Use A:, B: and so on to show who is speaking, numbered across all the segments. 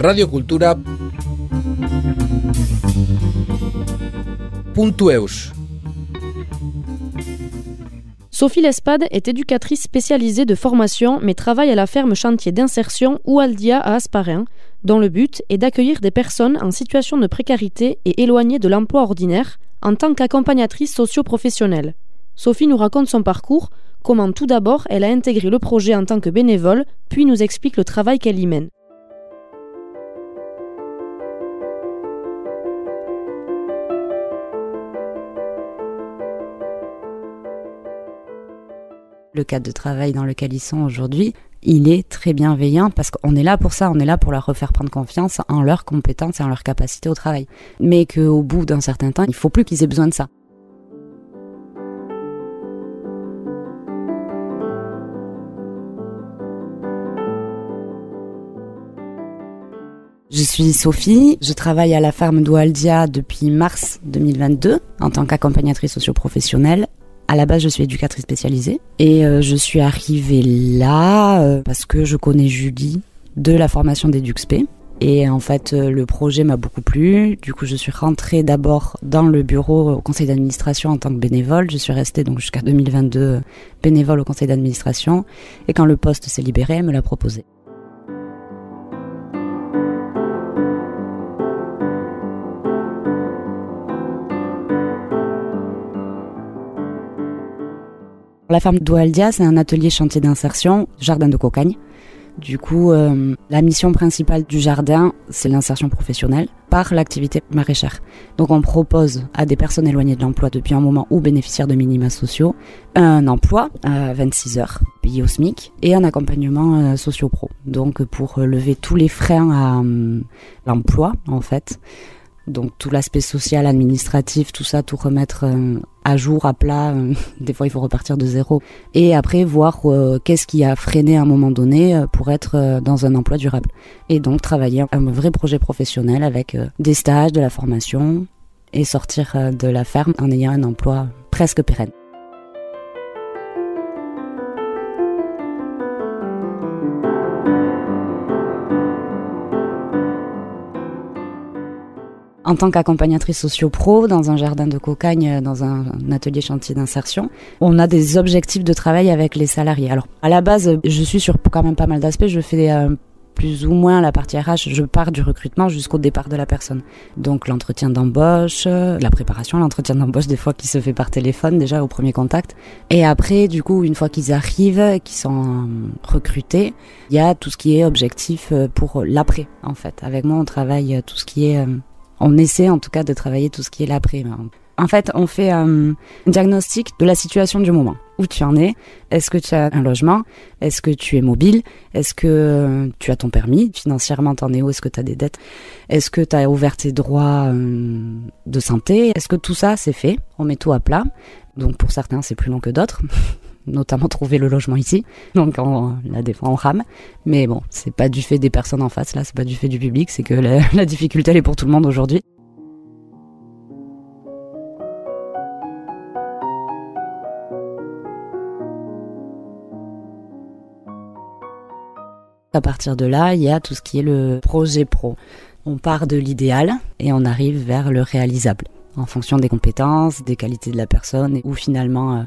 A: Radio Cultura Puntueus.
B: Sophie Lespade est éducatrice spécialisée de formation mais travaille à la ferme chantier d'insertion Oualdia à Asparin, dont le but est d'accueillir des personnes en situation de précarité et éloignées de l'emploi ordinaire en tant qu'accompagnatrice socio-professionnelle. Sophie nous raconte son parcours, comment tout d'abord elle a intégré le projet en tant que bénévole, puis nous explique le travail qu'elle y mène.
C: Le cadre de travail dans lequel ils sont aujourd'hui, il est très bienveillant parce qu'on est là pour ça, on est là pour leur refaire prendre confiance en leurs compétences et en leur capacité au travail. Mais qu'au bout d'un certain temps, il faut plus qu'ils aient besoin de ça. Je suis Sophie, je travaille à la ferme d'Oualdia depuis mars 2022 en tant qu'accompagnatrice socio-professionnelle à la base, je suis éducatrice spécialisée et euh, je suis arrivée là euh, parce que je connais Julie de la formation d'EduxP. Et en fait, euh, le projet m'a beaucoup plu. Du coup, je suis rentrée d'abord dans le bureau au conseil d'administration en tant que bénévole. Je suis restée donc jusqu'à 2022 bénévole au conseil d'administration. Et quand le poste s'est libéré, elle me l'a proposé. La ferme d'Oualdia, c'est un atelier chantier d'insertion, jardin de cocagne. Du coup, euh, la mission principale du jardin, c'est l'insertion professionnelle par l'activité maraîchère. Donc on propose à des personnes éloignées de l'emploi depuis un moment ou bénéficiaires de minima sociaux un emploi à 26 heures payé au SMIC et un accompagnement euh, socio-pro. Donc pour lever tous les freins à euh, l'emploi en fait donc tout l'aspect social, administratif, tout ça, tout remettre euh, à jour, à plat. Euh, des fois, il faut repartir de zéro. Et après, voir euh, qu'est-ce qui a freiné à un moment donné pour être dans un emploi durable. Et donc travailler un vrai projet professionnel avec des stages, de la formation et sortir de la ferme en ayant un emploi presque pérenne. En tant qu'accompagnatrice socio-pro dans un jardin de cocagne, dans un, atelier chantier d'insertion, on a des objectifs de travail avec les salariés. Alors, à la base, je suis sur quand même pas mal d'aspects. Je fais euh, plus ou moins la partie RH, je pars du recrutement jusqu'au départ de la personne. Donc l'entretien d'embauche, la préparation, l'entretien d'embauche des fois qui se fait par téléphone déjà au premier contact. Et après, du coup, une fois qu'ils arrivent, qu'ils sont euh, recrutés, il y a tout ce qui est objectif euh, pour l'après en fait. Avec moi, on travaille tout ce qui est on essaie en tout cas de travailler tout ce qui est l'après. En fait, on fait euh, un diagnostic de la situation du moment. Où tu en es? Est-ce que tu as un logement? Est-ce que tu es mobile? Est-ce que euh, tu as ton permis? Financièrement, t'en es où? Est-ce que tu as des dettes? Est-ce que tu as ouvert tes droits euh, de santé? Est-ce que tout ça, c'est fait? On met tout à plat. Donc pour certains, c'est plus long que d'autres. notamment trouver le logement ici. Donc on, là des fois on rame, mais bon, c'est pas du fait des personnes en face là, c'est pas du fait du public, c'est que la, difficulté elle est pour tout le monde aujourd'hui. À partir de là, il y a tout ce qui est le projet pro. On part de l'idéal et on arrive vers le réalisable en fonction des compétences, des qualités de la personne, ou finalement euh,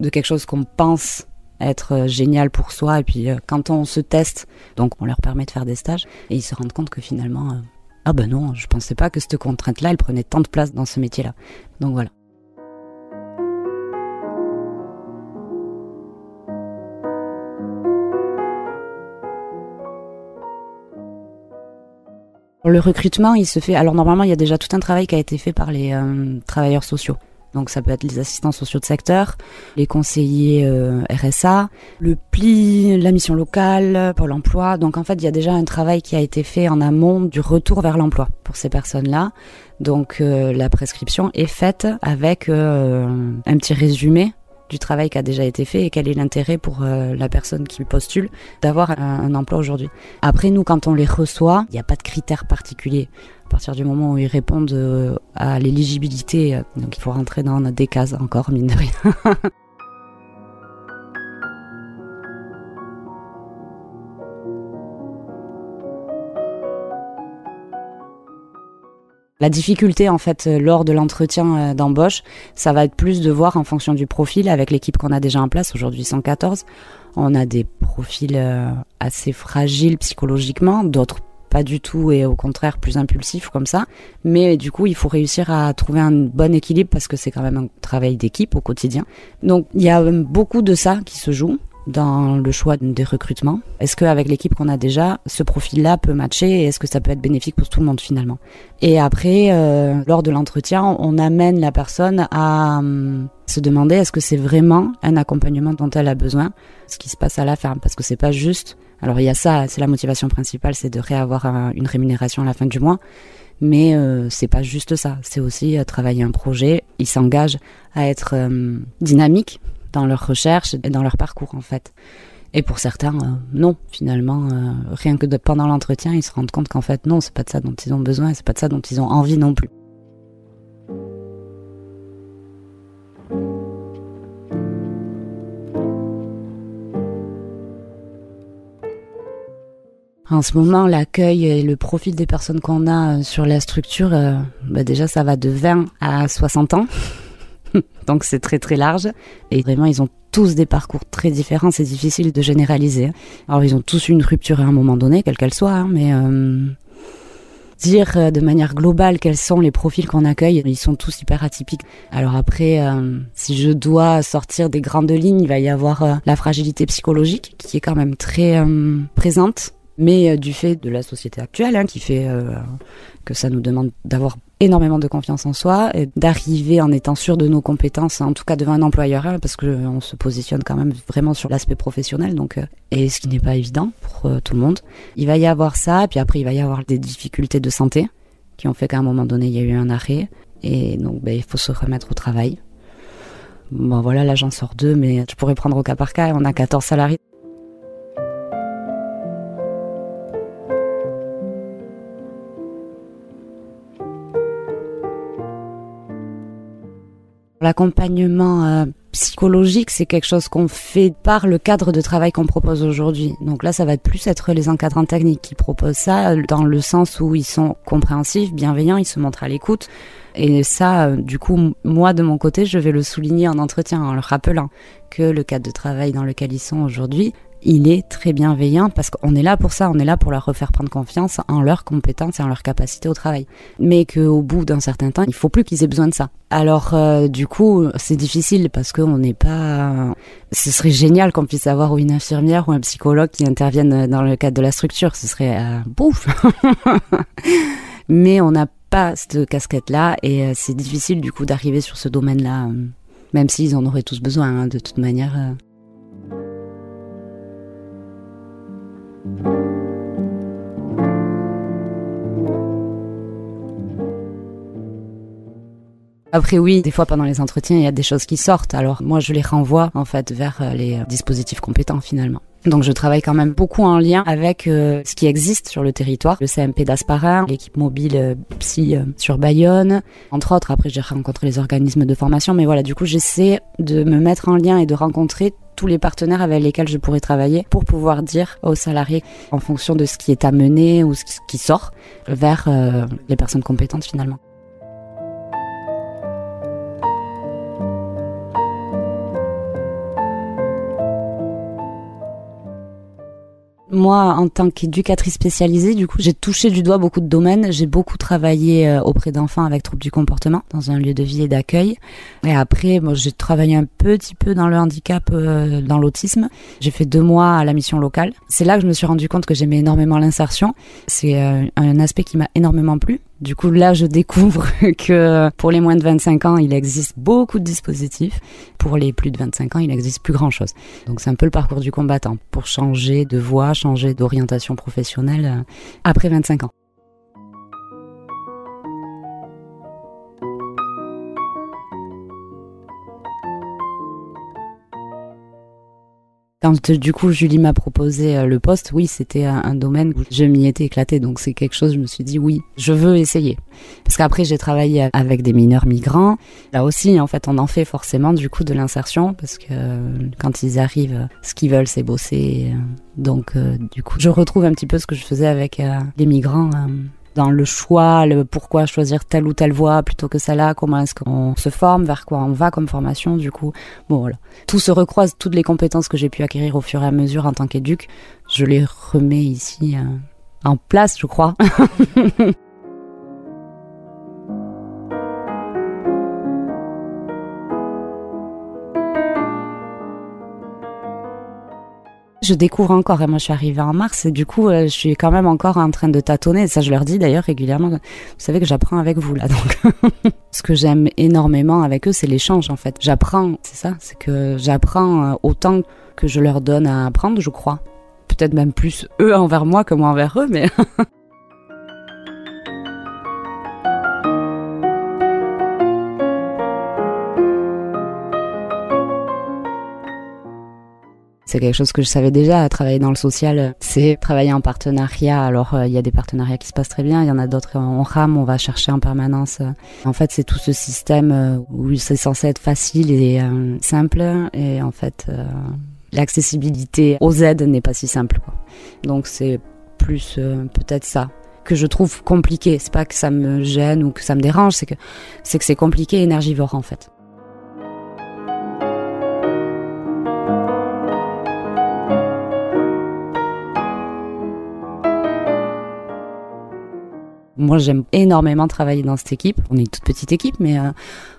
C: de quelque chose qu'on pense être euh, génial pour soi. Et puis euh, quand on se teste, donc on leur permet de faire des stages, et ils se rendent compte que finalement, ah ben non, je pensais pas que cette contrainte-là, elle prenait tant de place dans ce métier-là. Donc voilà. Le recrutement, il se fait. Alors normalement, il y a déjà tout un travail qui a été fait par les euh, travailleurs sociaux. Donc ça peut être les assistants sociaux de secteur, les conseillers euh, RSA, le pli, la mission locale, pour l'emploi. Donc en fait, il y a déjà un travail qui a été fait en amont du retour vers l'emploi pour ces personnes-là. Donc euh, la prescription est faite avec un petit résumé du travail qui a déjà été fait et quel est l'intérêt pour euh, la personne qui postule d'avoir un, emploi aujourd'hui. Après, nous, quand on les reçoit, il n'y a pas de critères particuliers. À partir du moment où ils répondent euh, à l'éligibilité, euh, donc il faut rentrer dans des cases encore, mine de rien. La difficulté en fait lors de l'entretien d'embauche, ça va être plus de voir en fonction du profil avec l'équipe qu'on a déjà en place, aujourd'hui 114. On a des profils assez fragiles psychologiquement, d'autres pas du tout et au contraire plus impulsifs comme ça. Mais du coup, il faut réussir à trouver un bon équilibre parce que c'est quand même un travail d'équipe au quotidien. Donc il y a beaucoup de ça qui se joue dans le choix des recrutements Est-ce qu'avec l'équipe qu'on a déjà, ce profil-là peut matcher et est-ce que ça peut être bénéfique pour tout le monde finalement? Et après, euh, lors de l'entretien, on amène la personne à hum, se demander est-ce que c'est vraiment un accompagnement dont elle a besoin, ce qui se passe à la ferme, parce que c'est pas juste. Alors il y a ça, c'est la motivation principale, c'est de réavoir une rémunération à la fin du mois. Mais euh, c'est pas juste ça, c'est aussi euh, travailler un projet. Ils s'engagent à être hum, dynamiques dans leur recherche et dans leur parcours en fait. Et pour certains, euh, non, finalement, euh, rien que pendant l'entretien, ils se rendent compte qu'en fait, non, c'est pas de ça dont ils ont besoin, c'est pas de ça dont ils ont envie non plus. En ce moment, l'accueil et le profil des personnes qu'on a euh, sur la structure, bah déjà, ça va de 20 à 60 ans. Donc c'est très très large. Et vraiment, ils ont tous des parcours très différents. C'est difficile de généraliser. Alors ils ont tous une rupture à un moment donné, quelle qu'elle soit. Hein, mais euh, dire euh, de manière globale quels sont les profils qu'on accueille, ils sont tous hyper atypiques. Alors après, euh, si je dois sortir des grandes lignes, il va y avoir la fragilité psychologique qui est quand même très présente mais du fait de la société actuelle, hein, qui fait que ça nous demande d'avoir énormément de confiance en soi et d'arriver en étant sûr de nos compétences, en tout cas devant un employeur, hein, parce qu'on se positionne quand même vraiment sur l'aspect professionnel, donc euh, et ce qui n'est pas évident pour euh, tout le monde. Il va y avoir ça, puis après il va y avoir des difficultés de santé qui ont fait qu'à un moment donné il y a eu un arrêt, et donc ben, il faut se remettre au travail. Bon voilà, là j'en sors deux, mais je pourrais prendre au cas par cas. On a 14 salariés. L'accompagnement euh, psychologique, c'est quelque chose qu'on fait par le cadre de travail qu'on propose aujourd'hui. Donc là, ça va plus être les encadrants techniques qui proposent ça, dans le sens où ils sont compréhensifs, bienveillants, ils se montrent à l'écoute. Et ça, euh, du coup, moi, de mon côté, je vais le souligner en entretien, en leur rappelant que le cadre de travail dans lequel ils sont aujourd'hui, il est très bienveillant parce qu'on est là pour ça, on est là pour leur refaire prendre confiance en leurs compétences et en leur capacité au travail. Mais qu'au bout d'un certain temps, il faut plus qu'ils aient besoin de ça. Alors euh, du coup, c'est difficile parce qu'on n'est pas. Ce serait génial qu'on puisse avoir une infirmière ou un psychologue qui intervienne dans le cadre de la structure. Ce serait euh, bouf. Mais on n'a pas cette casquette-là et euh, c'est difficile du coup d'arriver sur ce domaine-là, même s'ils en auraient tous besoin hein, de toute manière. Après oui, des fois pendant les entretiens, il y a des choses qui sortent. Alors moi, je les renvoie en fait vers euh, les euh, dispositifs compétents finalement. Donc je travaille quand même beaucoup en lien avec euh, ce qui existe sur le territoire, le CMP d'Asparin, l'équipe mobile psy sur Bayonne, entre autres. Après j'ai rencontré les organismes de formation, mais voilà, du coup j'essaie de me mettre en lien et de rencontrer tous les partenaires avec lesquels je pourrais travailler pour pouvoir dire aux salariés, en fonction de ce qui est amené ou ce qui sort, vers les personnes compétentes finalement. Moi, en tant qu'éducatrice spécialisée, du coup, j'ai touché du doigt beaucoup de domaines. J'ai beaucoup travaillé euh, auprès d'enfants avec troubles du comportement dans un lieu de vie et d'accueil. Et après, moi, j'ai travaillé un petit peu dans le handicap, euh, dans l'autisme. J'ai fait deux mois à la mission locale. C'est là que je me suis rendu compte que j'aimais énormément l'insertion. C'est euh, un aspect qui m'a énormément plu. Du coup, là, je découvre que pour les moins de 25 ans, il existe beaucoup de dispositifs. Pour les plus de 25 ans, il n'existe plus grand-chose. Donc, c'est un peu le parcours du combattant pour changer de voie, changer d'orientation professionnelle euh, après 25 ans. Quand du coup Julie m'a proposé euh, le poste, oui, c'était un, domaine où je m'y étais éclatée, donc c'est quelque chose, je me suis dit oui, je veux essayer. Parce qu'après j'ai travaillé avec des mineurs migrants. Là aussi, en fait, on en fait forcément du coup de l'insertion, parce que euh, quand ils arrivent, ce qu'ils veulent, c'est bosser. Donc euh, du coup, je retrouve un petit peu ce que je faisais avec les migrants dans le choix, le pourquoi choisir telle ou telle voie plutôt que celle-là, comment est-ce qu'on se forme, vers quoi on va comme formation, du coup. Bon, voilà. Tout se recroise, toutes les compétences que j'ai pu acquérir au fur et à mesure en tant qu'éduc, je les remets ici euh, en place, je crois. je découvre encore. Et moi, je suis arrivée en mars et du coup, euh, je suis quand même encore en train de tâtonner. ça, je leur dis d'ailleurs régulièrement. Vous savez que j'apprends avec vous là. Donc, ce que j'aime énormément avec eux, c'est l'échange en fait. J'apprends, c'est ça, c'est que j'apprends euh, autant que je leur donne à apprendre, je crois. Peut-être même plus eux envers moi que moi envers eux, mais C'est quelque chose que je savais déjà, travailler dans le social, c'est travailler en partenariat. Alors euh, il y a des partenariats qui se passent très bien, il y en a d'autres on rame, on va chercher en permanence. En fait, c'est tout ce système euh, où c'est censé être facile et euh, simple et en fait l'accessibilité aux aides n'est pas si simple. Donc c'est plus peut-être ça que je trouve compliqué. C'est pas que ça me gêne ou que ça me dérange, c'est que c'est que c'est compliqué énergivore en fait. Moi, j'aime énormément travailler dans cette équipe. On est une toute petite équipe, mais euh,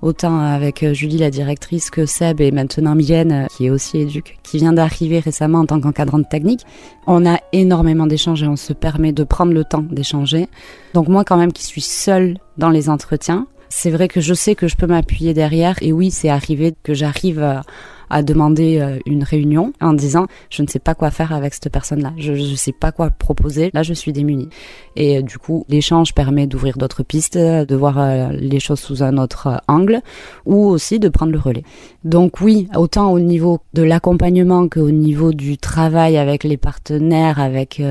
C: autant avec euh, Julie, la directrice, que Seb et maintenant Mylène, euh, qui est aussi éduque, qui vient d'arriver récemment en tant qu'encadrante technique. On a énormément d'échanges et on se permet de prendre le temps d'échanger. Donc moi, quand même, qui suis seule dans les entretiens, c'est vrai que je sais que je peux m'appuyer derrière. Et oui, c'est arrivé que j'arrive à demander euh, une réunion en disant je ne sais pas quoi faire avec cette personne-là, je ne sais pas quoi proposer, là je suis démunie. Et euh, du coup, l'échange permet d'ouvrir d'autres pistes, de voir euh, les choses sous un autre angle ou aussi de prendre le relais. Donc oui, autant au niveau de l'accompagnement qu'au niveau du travail avec les partenaires, avec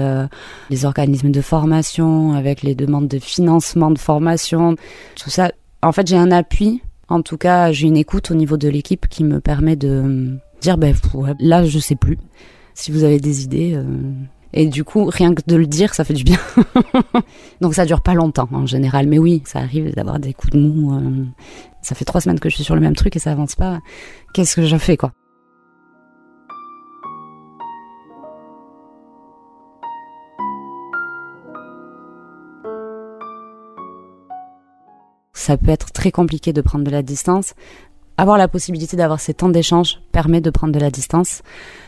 C: les organismes de formation, avec les demandes de financement de formation, tout ça, en fait j'ai un appui en tout cas, j'ai une écoute au niveau de l'équipe qui me permet de dire, ben là, je sais plus. Si vous avez des idées. Euh, et du coup, rien que de le dire, ça fait du bien. Donc ça dure pas longtemps en général. Mais oui, ça arrive d'avoir des coups de mou. Euh. Ça fait trois semaines que je suis sur le même truc et ça avance pas. Qu'est-ce que je fais, quoi? Ça peut être très compliqué de prendre de la distance. Avoir la possibilité d'avoir ces temps d'échange permet de prendre de la distance.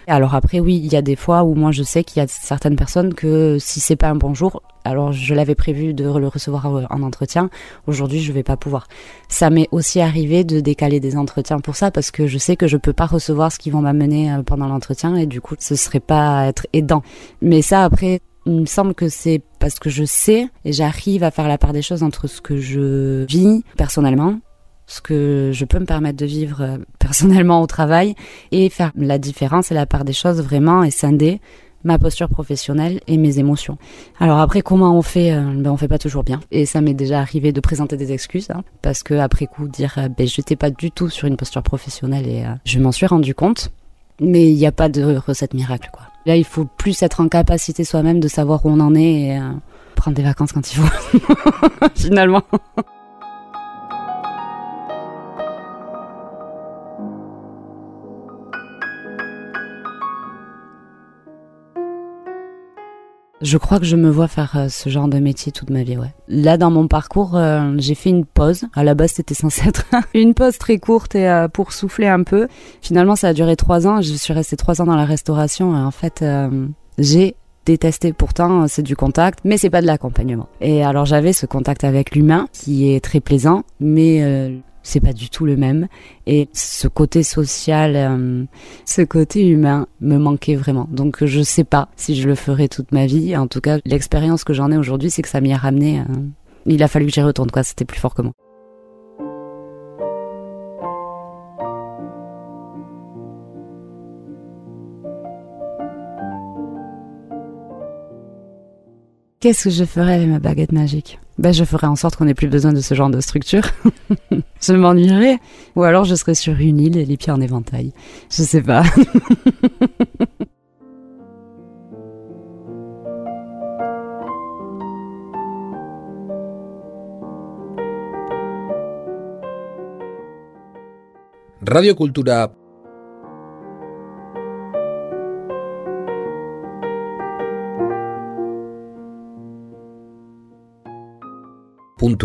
C: Alors après, oui, il y a des fois où moi je sais qu'il y a certaines personnes que si c'est pas un bon jour, alors je l'avais prévu de le recevoir en entretien, aujourd'hui je vais pas pouvoir. Ça m'est aussi arrivé de décaler des entretiens pour ça parce que je sais que je peux pas recevoir ce qu'ils vont m'amener euh, pendant l'entretien et du coup ce serait pas être aidant. Mais ça après, il me semble que c'est parce que je sais et j'arrive à faire la part des choses entre ce que je vis personnellement, ce que je peux me permettre de vivre euh, personnellement au travail et faire la différence et la part des choses vraiment et scinder ma posture professionnelle et mes émotions. Alors après comment on fait euh, ben on fait pas toujours bien et ça m'est déjà arrivé de présenter des excuses hein, parce que après coup dire euh, ben j'étais pas du tout sur une posture professionnelle et je m'en suis rendu compte mais il n'y a pas de recette miracle quoi. Là, il faut plus être en capacité soi-même de savoir où on en est et euh, prendre des vacances quand il faut, finalement. Je crois que je me vois faire euh, ce genre de métier toute ma vie, ouais. Là, dans mon parcours, euh, j'ai fait une pause. À la base, c'était censé être une pause très courte et euh, pour souffler un peu. Finalement, ça a duré trois ans. Je suis restée trois ans dans la restauration. Et en fait, j'ai détesté. Pourtant, c'est du contact, mais c'est pas de l'accompagnement. Et alors, j'avais ce contact avec l'humain qui est très plaisant, mais c'est pas du tout le même. Et ce côté social, euh, ce côté humain me manquait vraiment. Donc je sais pas si je le ferai toute ma vie. En tout cas, l'expérience que j'en ai aujourd'hui, c'est que ça m'y a ramené. Euh, il a fallu que j'y retourne, quoi. C'était plus fort que moi. Qu'est-ce que je ferais avec ma baguette magique? Bah, je ferais en sorte qu'on n'ait plus besoin de ce genre de structure. je m'ennuierais. Ou alors je serais sur une île et les pieds en éventail. Je sais pas.
A: Radio Cultura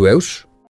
A: eus?